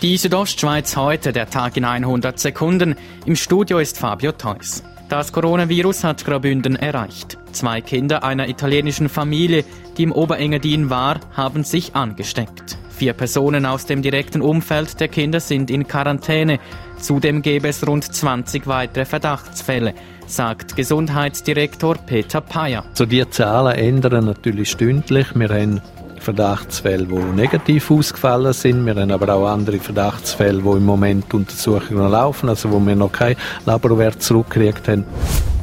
Die Südostschweiz heute, der Tag in 100 Sekunden. Im Studio ist Fabio Theus. Das Coronavirus hat Graubünden erreicht. Zwei Kinder einer italienischen Familie, die im Oberengadin war, haben sich angesteckt. Vier Personen aus dem direkten Umfeld der Kinder sind in Quarantäne. Zudem gäbe es rund 20 weitere Verdachtsfälle, sagt Gesundheitsdirektor Peter Payer. So die Zahlen ändern natürlich stündlich. Wir haben Verdachtsfälle, die negativ ausgefallen sind. Wir haben aber auch andere Verdachtsfälle, wo im Moment Untersuchungen laufen, also wo wir noch kein Laborwert zurückgekriegt haben.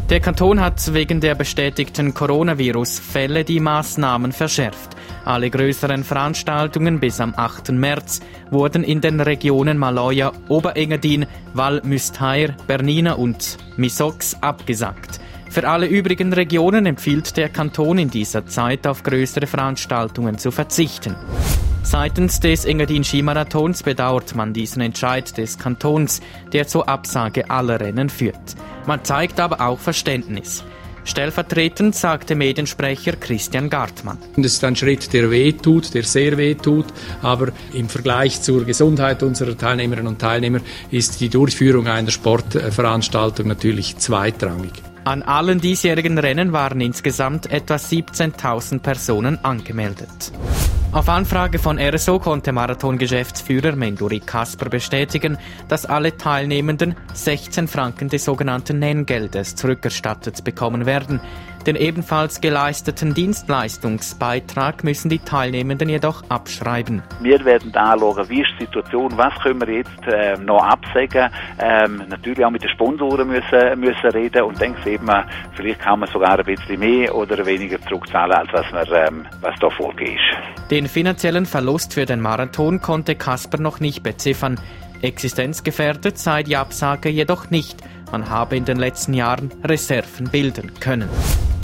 Der Kanton hat wegen der bestätigten Coronavirus-Fälle die Maßnahmen verschärft. Alle größeren Veranstaltungen bis am 8. März wurden in den Regionen Maloja, Oberengadin, Val Müstair, Bernina und Misox abgesagt. Für alle übrigen Regionen empfiehlt der Kanton in dieser Zeit auf größere Veranstaltungen zu verzichten. Seitens des Engadin Skimarathons bedauert man diesen Entscheid des Kantons, der zur Absage aller Rennen führt. Man zeigt aber auch Verständnis. Stellvertretend sagte Mediensprecher Christian Gartmann. Das ist ein Schritt, der weh tut, der sehr weh tut, aber im Vergleich zur Gesundheit unserer Teilnehmerinnen und Teilnehmer ist die Durchführung einer Sportveranstaltung natürlich zweitrangig. An allen diesjährigen Rennen waren insgesamt etwa 17.000 Personen angemeldet. Auf Anfrage von RSO konnte Marathon-Geschäftsführer Menduri Kasper bestätigen, dass alle Teilnehmenden 16 Franken des sogenannten Nenngeldes zurückerstattet bekommen werden. Den ebenfalls geleisteten Dienstleistungsbeitrag müssen die Teilnehmenden jedoch abschreiben. Wir werden anschauen, wie ist die Situation, was können wir jetzt ähm, noch absagen. Ähm, natürlich auch mit den Sponsoren müssen, müssen reden und dann sieht man, vielleicht kann man sogar ein bisschen mehr oder weniger zurückzahlen, als was, man, ähm, was da vorgeht. Den finanziellen Verlust für den Marathon konnte Kasper noch nicht beziffern. Existenzgefährdet sei die Absage jedoch nicht. Man habe in den letzten Jahren Reserven bilden können.